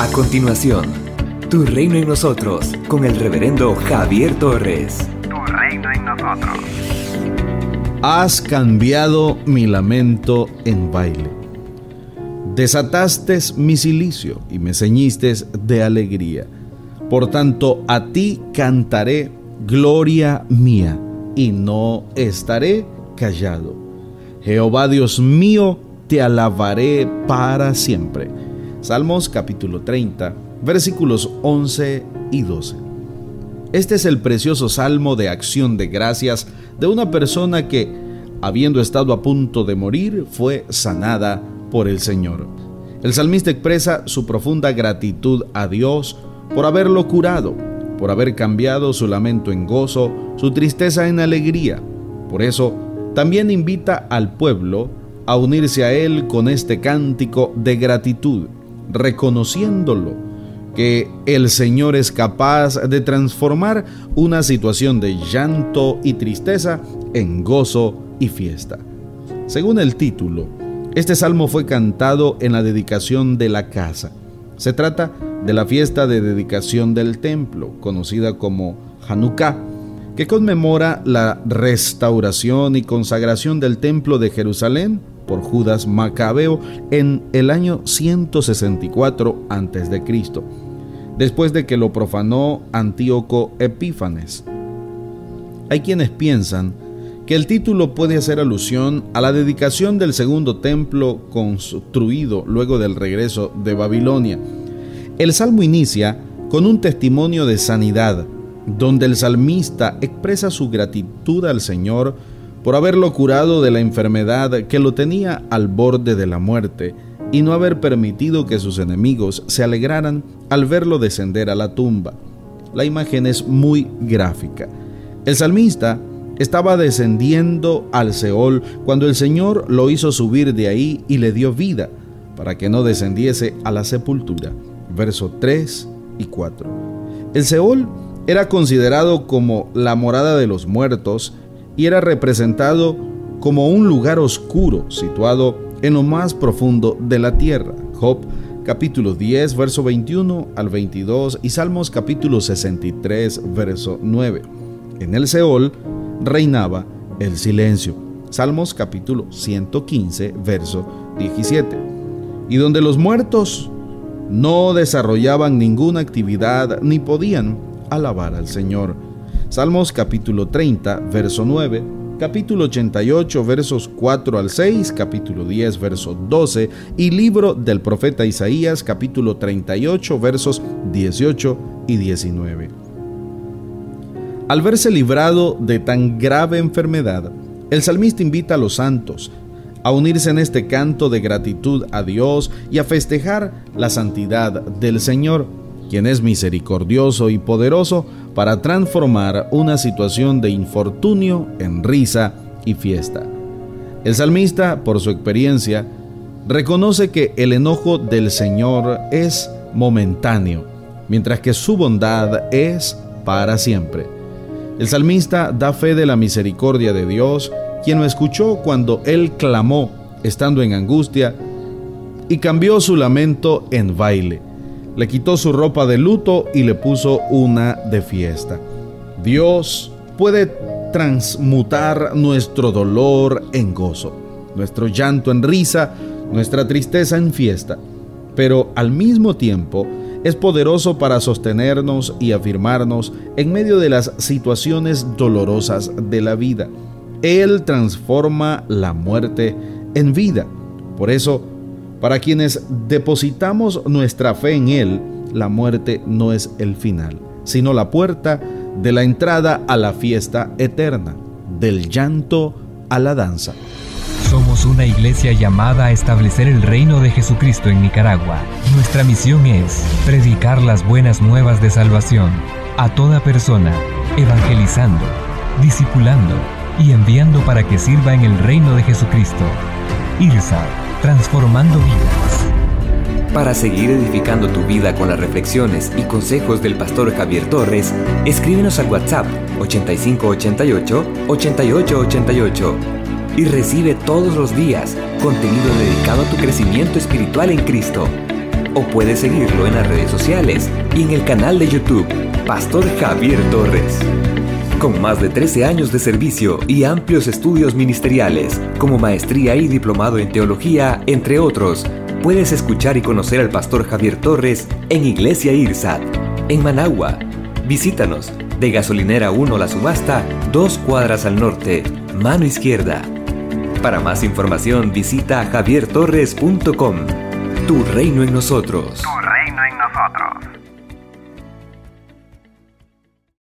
A continuación, Tu Reino en Nosotros, con el reverendo Javier Torres. Tu Reino en Nosotros. Has cambiado mi lamento en baile. Desataste mi silicio y me ceñiste de alegría. Por tanto, a ti cantaré gloria mía y no estaré callado. Jehová Dios mío, te alabaré para siempre. Salmos capítulo 30, versículos 11 y 12. Este es el precioso salmo de acción de gracias de una persona que, habiendo estado a punto de morir, fue sanada por el Señor. El salmista expresa su profunda gratitud a Dios por haberlo curado, por haber cambiado su lamento en gozo, su tristeza en alegría. Por eso, también invita al pueblo a unirse a él con este cántico de gratitud reconociéndolo, que el Señor es capaz de transformar una situación de llanto y tristeza en gozo y fiesta. Según el título, este salmo fue cantado en la dedicación de la casa. Se trata de la fiesta de dedicación del templo, conocida como Hanukkah, que conmemora la restauración y consagración del templo de Jerusalén por Judas Macabeo en el año 164 a.C., después de que lo profanó Antíoco Epífanes. Hay quienes piensan que el título puede hacer alusión a la dedicación del segundo templo construido luego del regreso de Babilonia. El salmo inicia con un testimonio de sanidad, donde el salmista expresa su gratitud al Señor por haberlo curado de la enfermedad que lo tenía al borde de la muerte y no haber permitido que sus enemigos se alegraran al verlo descender a la tumba. La imagen es muy gráfica. El salmista estaba descendiendo al Seol cuando el Señor lo hizo subir de ahí y le dio vida para que no descendiese a la sepultura. Verso 3 y 4. El Seol era considerado como la morada de los muertos y era representado como un lugar oscuro situado en lo más profundo de la tierra. Job capítulo 10, verso 21 al 22 y Salmos capítulo 63, verso 9. En el Seol reinaba el silencio. Salmos capítulo 115, verso 17. Y donde los muertos no desarrollaban ninguna actividad ni podían alabar al Señor. Salmos capítulo 30, verso 9, capítulo 88, versos 4 al 6, capítulo 10, verso 12 y libro del profeta Isaías, capítulo 38, versos 18 y 19. Al verse librado de tan grave enfermedad, el salmista invita a los santos a unirse en este canto de gratitud a Dios y a festejar la santidad del Señor quien es misericordioso y poderoso para transformar una situación de infortunio en risa y fiesta. El salmista, por su experiencia, reconoce que el enojo del Señor es momentáneo, mientras que su bondad es para siempre. El salmista da fe de la misericordia de Dios, quien lo escuchó cuando él clamó, estando en angustia, y cambió su lamento en baile le quitó su ropa de luto y le puso una de fiesta. Dios puede transmutar nuestro dolor en gozo, nuestro llanto en risa, nuestra tristeza en fiesta, pero al mismo tiempo es poderoso para sostenernos y afirmarnos en medio de las situaciones dolorosas de la vida. Él transforma la muerte en vida. Por eso, para quienes depositamos nuestra fe en Él, la muerte no es el final, sino la puerta de la entrada a la fiesta eterna, del llanto a la danza. Somos una iglesia llamada a establecer el reino de Jesucristo en Nicaragua. Nuestra misión es predicar las buenas nuevas de salvación a toda persona, evangelizando, discipulando y enviando para que sirva en el reino de Jesucristo. IRSA transformando vidas. Para seguir edificando tu vida con las reflexiones y consejos del pastor Javier Torres, escríbenos al WhatsApp 8588 8888 y recibe todos los días contenido dedicado a tu crecimiento espiritual en Cristo. o puedes seguirlo en las redes sociales y en el canal de YouTube Pastor Javier Torres. Con más de 13 años de servicio y amplios estudios ministeriales, como maestría y diplomado en teología, entre otros, puedes escuchar y conocer al Pastor Javier Torres en Iglesia IRSAT, en Managua. Visítanos de Gasolinera 1 La Subasta, dos cuadras al norte, mano izquierda. Para más información visita javiertorres.com. Tu reino en nosotros.